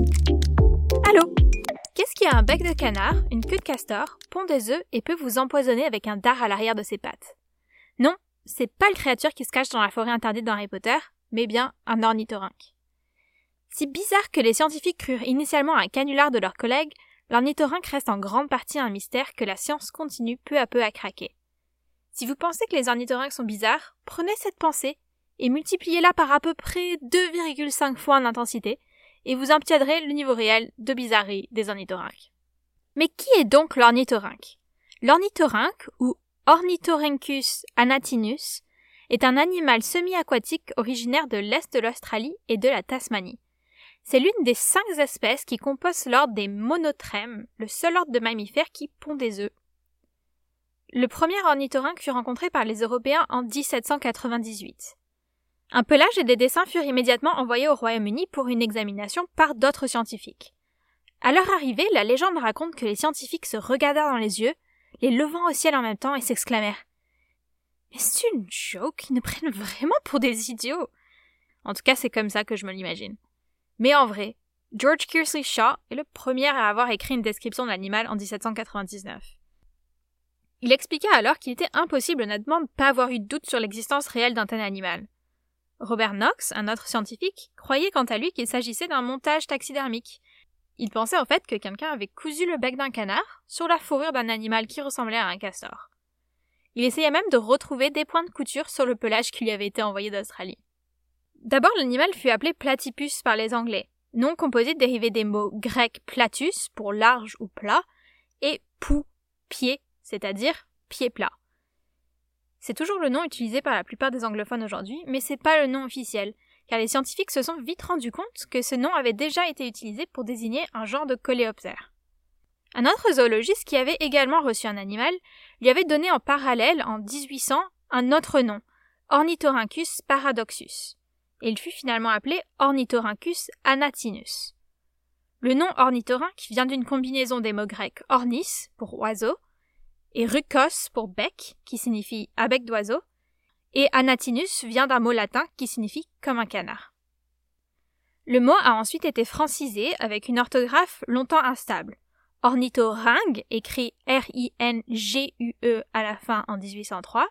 Allô? Qu'est-ce qui a un bec de canard, une queue de castor, pond des œufs et peut vous empoisonner avec un dard à l'arrière de ses pattes? Non, c'est pas le créature qui se cache dans la forêt interdite dans Harry Potter, mais bien un ornithorynque. Si bizarre que les scientifiques crurent initialement un canular de leurs collègues, l'ornithorynque reste en grande partie un mystère que la science continue peu à peu à craquer. Si vous pensez que les ornithorynques sont bizarres, prenez cette pensée et multipliez-la par à peu près 2,5 fois en intensité, et vous obtiendrez le niveau réel de bizarrerie des ornithorynques. Mais qui est donc l'ornithorynque? L'ornithorynque, ou Ornithorhynchus anatinus, est un animal semi-aquatique originaire de l'est de l'Australie et de la Tasmanie. C'est l'une des cinq espèces qui composent l'ordre des monotrèmes, le seul ordre de mammifères qui pond des œufs. Le premier ornithorynque fut rencontré par les Européens en 1798. Un pelage et des dessins furent immédiatement envoyés au Royaume-Uni pour une examination par d'autres scientifiques. À leur arrivée, la légende raconte que les scientifiques se regardèrent dans les yeux, les levant au ciel en même temps et s'exclamèrent Mais c'est une joke, ils nous prennent vraiment pour des idiots. En tout cas, c'est comme ça que je me l'imagine. Mais en vrai, George Kearsley Shaw est le premier à avoir écrit une description de l'animal en 1799. Il expliqua alors qu'il était impossible honnêtement de ne pas avoir eu de doute sur l'existence réelle d'un tel animal. Robert Knox, un autre scientifique, croyait quant à lui qu'il s'agissait d'un montage taxidermique. Il pensait en fait que quelqu'un avait cousu le bec d'un canard sur la fourrure d'un animal qui ressemblait à un castor. Il essayait même de retrouver des points de couture sur le pelage qui lui avait été envoyé d'Australie. D'abord, l'animal fut appelé platypus par les Anglais, nom composé dérivé des mots grecs platus pour large ou plat et pou, pied, c'est-à-dire pied plat. C'est toujours le nom utilisé par la plupart des anglophones aujourd'hui, mais c'est pas le nom officiel, car les scientifiques se sont vite rendus compte que ce nom avait déjà été utilisé pour désigner un genre de coléoptère. Un autre zoologiste qui avait également reçu un animal lui avait donné en parallèle, en 1800, un autre nom, Ornithorhynchus paradoxus, et il fut finalement appelé Ornithorhynchus anatinus. Le nom ornithorynque vient d'une combinaison des mots grecs ornis pour oiseau et rukos pour bec, qui signifie à bec d'oiseau, et anatinus vient d'un mot latin qui signifie comme un canard. Le mot a ensuite été francisé avec une orthographe longtemps instable. Ornithoryngue, écrit R-I-N-G-U-E à la fin en 1803,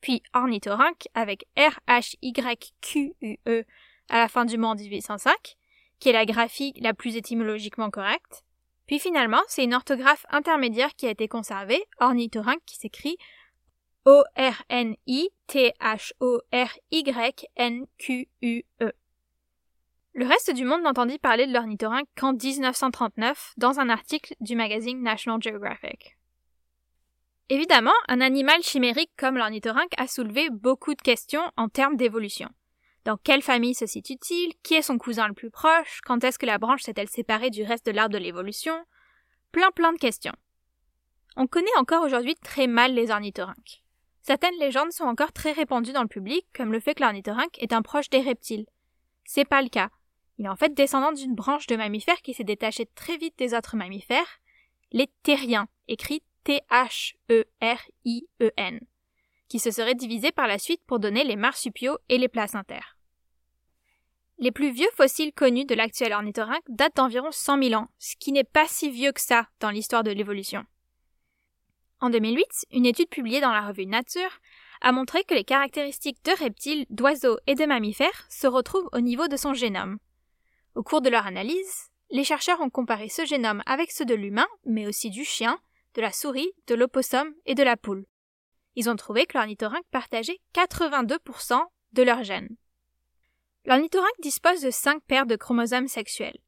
puis ornithorynque avec R-H-Y-Q-U-E à la fin du mot en 1805, qui est la graphie la plus étymologiquement correcte, puis finalement, c'est une orthographe intermédiaire qui a été conservée, ornithorynque, qui s'écrit O-R-N-I-T-H-O-R-Y-N-Q-U-E. Le reste du monde n'entendit parler de l'ornithorynque qu'en 1939 dans un article du magazine National Geographic. Évidemment, un animal chimérique comme l'ornithorynque a soulevé beaucoup de questions en termes d'évolution. Dans quelle famille se situe-t-il? Qui est son cousin le plus proche? Quand est-ce que la branche s'est-elle séparée du reste de l'arbre de l'évolution? Plein plein de questions. On connaît encore aujourd'hui très mal les ornithorynques. Certaines légendes sont encore très répandues dans le public, comme le fait que l'ornithorynque est un proche des reptiles. C'est pas le cas. Il est en fait descendant d'une branche de mammifères qui s'est détachée très vite des autres mammifères, les terriens, écrit T-H-E-R-I-E-N qui se seraient divisés par la suite pour donner les marsupiaux et les placentaires. Les plus vieux fossiles connus de l'actuel ornithorynque datent d'environ 100 000 ans, ce qui n'est pas si vieux que ça dans l'histoire de l'évolution. En 2008, une étude publiée dans la revue Nature a montré que les caractéristiques de reptiles, d'oiseaux et de mammifères se retrouvent au niveau de son génome. Au cours de leur analyse, les chercheurs ont comparé ce génome avec ceux de l'humain, mais aussi du chien, de la souris, de l'opossum et de la poule ils ont trouvé que l'ornithorynque partageait 82% de leurs gènes. L'ornithorynque dispose de 5 paires de chromosomes sexuels.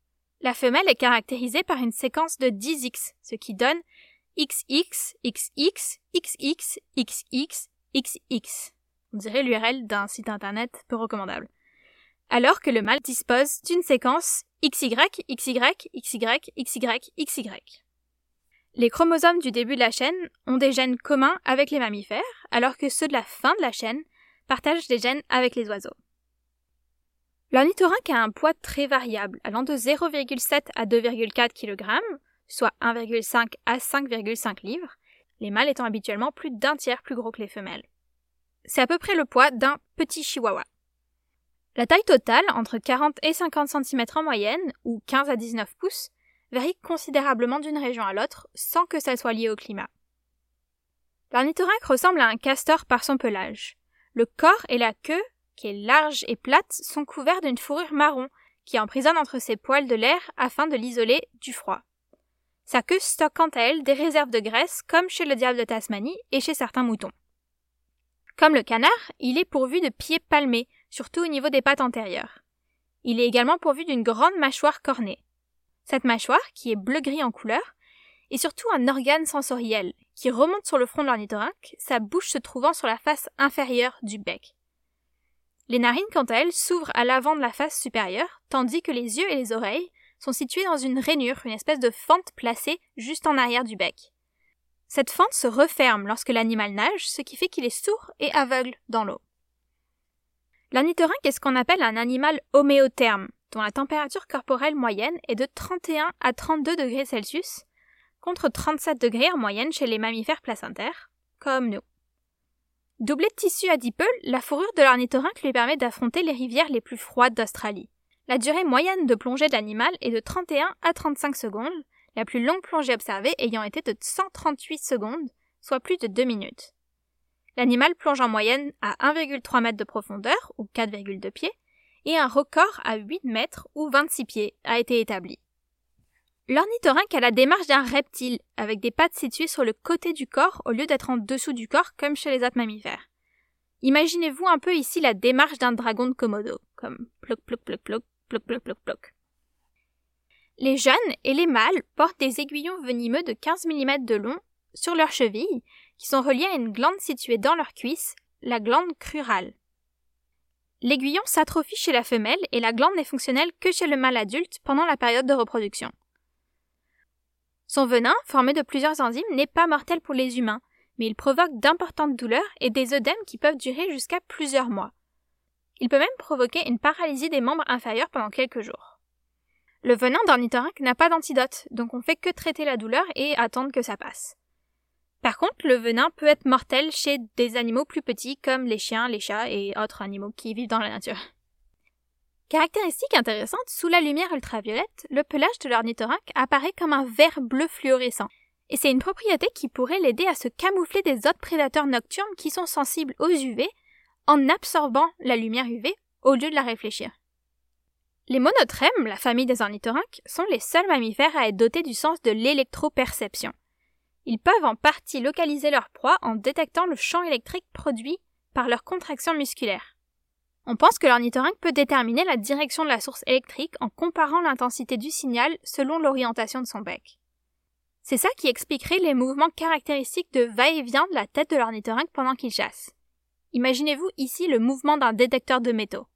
La femelle est caractérisée par une séquence de 10 X, ce qui donne XX, XX, XX, XX, XX. On dirait l'URL d'un site internet peu recommandable. Alors que le mâle dispose d'une séquence XY, XY, XY, XY, XY. Les chromosomes du début de la chaîne ont des gènes communs avec les mammifères, alors que ceux de la fin de la chaîne partagent des gènes avec les oiseaux. L'ornithorynque a un poids très variable, allant de 0,7 à 2,4 kg, soit 1,5 à 5,5 livres, les mâles étant habituellement plus d'un tiers plus gros que les femelles. C'est à peu près le poids d'un petit chihuahua. La taille totale, entre 40 et 50 cm en moyenne, ou 15 à 19 pouces, varie considérablement d'une région à l'autre, sans que ça soit lié au climat. L'ornithorynque ressemble à un castor par son pelage. Le corps et la queue, qui est large et plate, sont couverts d'une fourrure marron qui emprisonne entre ses poils de l'air afin de l'isoler du froid. Sa queue stocke quant à elle des réserves de graisse comme chez le diable de Tasmanie et chez certains moutons. Comme le canard, il est pourvu de pieds palmés, surtout au niveau des pattes antérieures. Il est également pourvu d'une grande mâchoire cornée. Cette mâchoire, qui est bleu-gris en couleur, est surtout un organe sensoriel qui remonte sur le front de l'ornithorynque, sa bouche se trouvant sur la face inférieure du bec. Les narines, quant à elles, s'ouvrent à l'avant de la face supérieure, tandis que les yeux et les oreilles sont situés dans une rainure, une espèce de fente placée juste en arrière du bec. Cette fente se referme lorsque l'animal nage, ce qui fait qu'il est sourd et aveugle dans l'eau. L'ornithorynque est ce qu'on appelle un animal homéotherme, dont la température corporelle moyenne est de 31 à 32 degrés Celsius, contre 37 degrés en moyenne chez les mammifères placentaires, comme nous. Doublé de tissu adipeux, la fourrure de l'ornithorynque lui permet d'affronter les rivières les plus froides d'Australie. La durée moyenne de plongée de l'animal est de 31 à 35 secondes, la plus longue plongée observée ayant été de 138 secondes, soit plus de 2 minutes. L'animal plonge en moyenne à 1,3 mètre de profondeur, ou 4,2 pieds, et un record à 8 mètres, ou 26 pieds, a été établi. L'ornithorynque a la démarche d'un reptile, avec des pattes situées sur le côté du corps au lieu d'être en dessous du corps comme chez les autres mammifères. Imaginez-vous un peu ici la démarche d'un dragon de Komodo, comme ploc ploc ploc ploc ploc ploc ploc ploc. Les jeunes et les mâles portent des aiguillons venimeux de 15 mm de long sur leurs chevilles, qui sont reliés à une glande située dans leur cuisse, la glande crurale. L'aiguillon s'atrophie chez la femelle et la glande n'est fonctionnelle que chez le mâle adulte pendant la période de reproduction. Son venin, formé de plusieurs enzymes, n'est pas mortel pour les humains, mais il provoque d'importantes douleurs et des œdèmes qui peuvent durer jusqu'à plusieurs mois. Il peut même provoquer une paralysie des membres inférieurs pendant quelques jours. Le venin d'ornithorynque n'a pas d'antidote, donc on fait que traiter la douleur et attendre que ça passe. Par contre, le venin peut être mortel chez des animaux plus petits comme les chiens, les chats et autres animaux qui vivent dans la nature. Caractéristique intéressante, sous la lumière ultraviolette, le pelage de l'ornithorynque apparaît comme un vert bleu fluorescent. Et c'est une propriété qui pourrait l'aider à se camoufler des autres prédateurs nocturnes qui sont sensibles aux UV en absorbant la lumière UV au lieu de la réfléchir. Les monotrèmes, la famille des ornithorynques, sont les seuls mammifères à être dotés du sens de l'électroperception. Ils peuvent en partie localiser leur proie en détectant le champ électrique produit par leur contraction musculaire. On pense que l'ornithorynque peut déterminer la direction de la source électrique en comparant l'intensité du signal selon l'orientation de son bec. C'est ça qui expliquerait les mouvements caractéristiques de va-et-vient de la tête de l'ornithorynque pendant qu'il chasse. Imaginez-vous ici le mouvement d'un détecteur de métaux.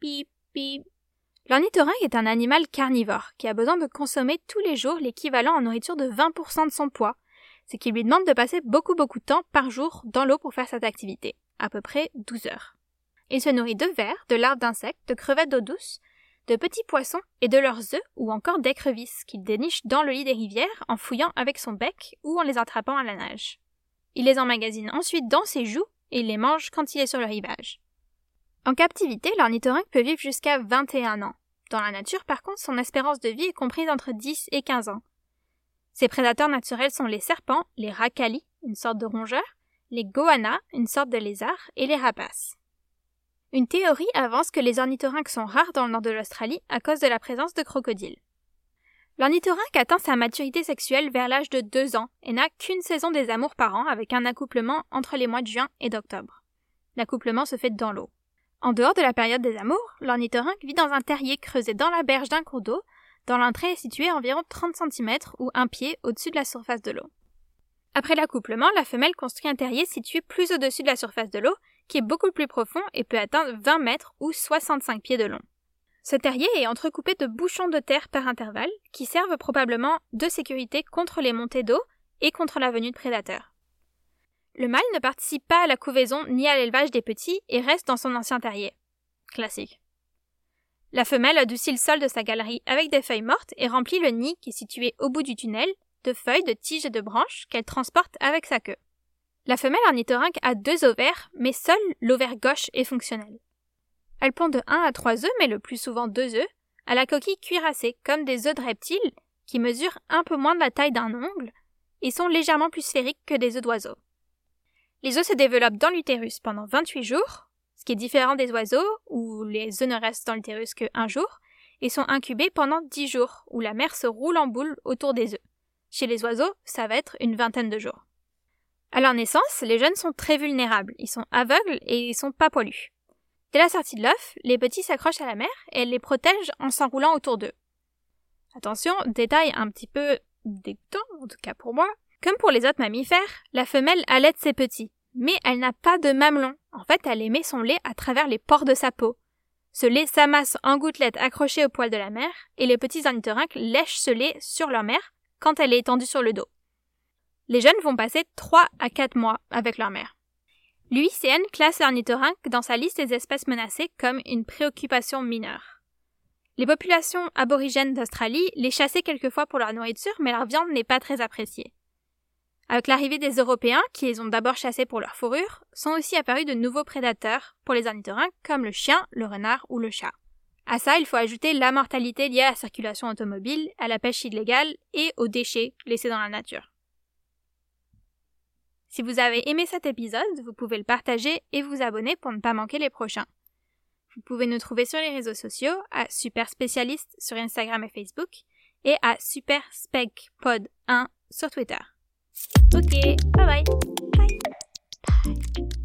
Pip, pip. L'ornithorynque est un animal carnivore qui a besoin de consommer tous les jours l'équivalent en nourriture de 20% de son poids, ce qui lui demande de passer beaucoup beaucoup de temps par jour dans l'eau pour faire cette activité, à peu près 12 heures. Il se nourrit de vers, de larves d'insectes, de crevettes d'eau douce, de petits poissons et de leurs œufs ou encore d'écrevisses qu'il déniche dans le lit des rivières en fouillant avec son bec ou en les attrapant à la nage. Il les emmagasine ensuite dans ses joues et il les mange quand il est sur le rivage. En captivité, l'ornithorynque peut vivre jusqu'à 21 ans. Dans la nature, par contre, son espérance de vie est comprise entre 10 et 15 ans. Ses prédateurs naturels sont les serpents, les racalis, une sorte de rongeurs, les goannas, une sorte de lézard, et les rapaces. Une théorie avance que les ornithorynques sont rares dans le nord de l'Australie à cause de la présence de crocodiles. L'ornithorynque atteint sa maturité sexuelle vers l'âge de 2 ans et n'a qu'une saison des amours par an avec un accouplement entre les mois de juin et d'octobre. L'accouplement se fait dans l'eau. En dehors de la période des amours, l'ornithorynque vit dans un terrier creusé dans la berge d'un cours d'eau, dont l'entrée est située à environ 30 cm ou un pied au-dessus de la surface de l'eau. Après l'accouplement, la femelle construit un terrier situé plus au-dessus de la surface de l'eau qui est beaucoup plus profond et peut atteindre 20 mètres ou 65 pieds de long. Ce terrier est entrecoupé de bouchons de terre par intervalle qui servent probablement de sécurité contre les montées d'eau et contre la venue de prédateurs. Le mâle ne participe pas à la couvaison ni à l'élevage des petits et reste dans son ancien terrier. Classique. La femelle adoucit le sol de sa galerie avec des feuilles mortes et remplit le nid qui est situé au bout du tunnel de feuilles, de tiges et de branches qu'elle transporte avec sa queue. La femelle ornithorynque a deux ovaires, mais seul l'ovaire gauche est fonctionnel. Elles pondent de 1 à 3 œufs, mais le plus souvent 2 œufs, à la coquille cuirassée, comme des œufs de reptiles, qui mesurent un peu moins de la taille d'un ongle et sont légèrement plus sphériques que des œufs d'oiseaux. Les œufs se développent dans l'utérus pendant 28 jours, ce qui est différent des oiseaux, où les œufs ne restent dans l'utérus que un jour, et sont incubés pendant 10 jours, où la mère se roule en boule autour des œufs. Chez les oiseaux, ça va être une vingtaine de jours. À leur naissance, les jeunes sont très vulnérables, ils sont aveugles et ils sont pas poilus. Dès la sortie de l'œuf, les petits s'accrochent à la mère et elle les protège en s'enroulant autour d'eux. Attention, détail un petit peu dégoûtant, en tout cas pour moi. Comme pour les autres mammifères, la femelle allaite ses petits, mais elle n'a pas de mamelon. En fait, elle émet son lait à travers les pores de sa peau. Ce lait s'amasse en gouttelettes accrochées au poil de la mère, et les petits ornithorynques lèchent ce lait sur leur mère quand elle est étendue sur le dos. Les jeunes vont passer 3 à 4 mois avec leur mère. L'UICN classe l'ornithorynque dans sa liste des espèces menacées comme une préoccupation mineure. Les populations aborigènes d'Australie les chassaient quelquefois pour leur nourriture, mais leur viande n'est pas très appréciée. Avec l'arrivée des Européens, qui les ont d'abord chassés pour leur fourrure, sont aussi apparus de nouveaux prédateurs pour les ornithorynques comme le chien, le renard ou le chat. À ça, il faut ajouter la mortalité liée à la circulation automobile, à la pêche illégale et aux déchets laissés dans la nature. Si vous avez aimé cet épisode, vous pouvez le partager et vous abonner pour ne pas manquer les prochains. Vous pouvez nous trouver sur les réseaux sociaux à Super Spécialiste sur Instagram et Facebook et à Super Pod 1 sur Twitter. Ok, bye bye. Bye. Bye.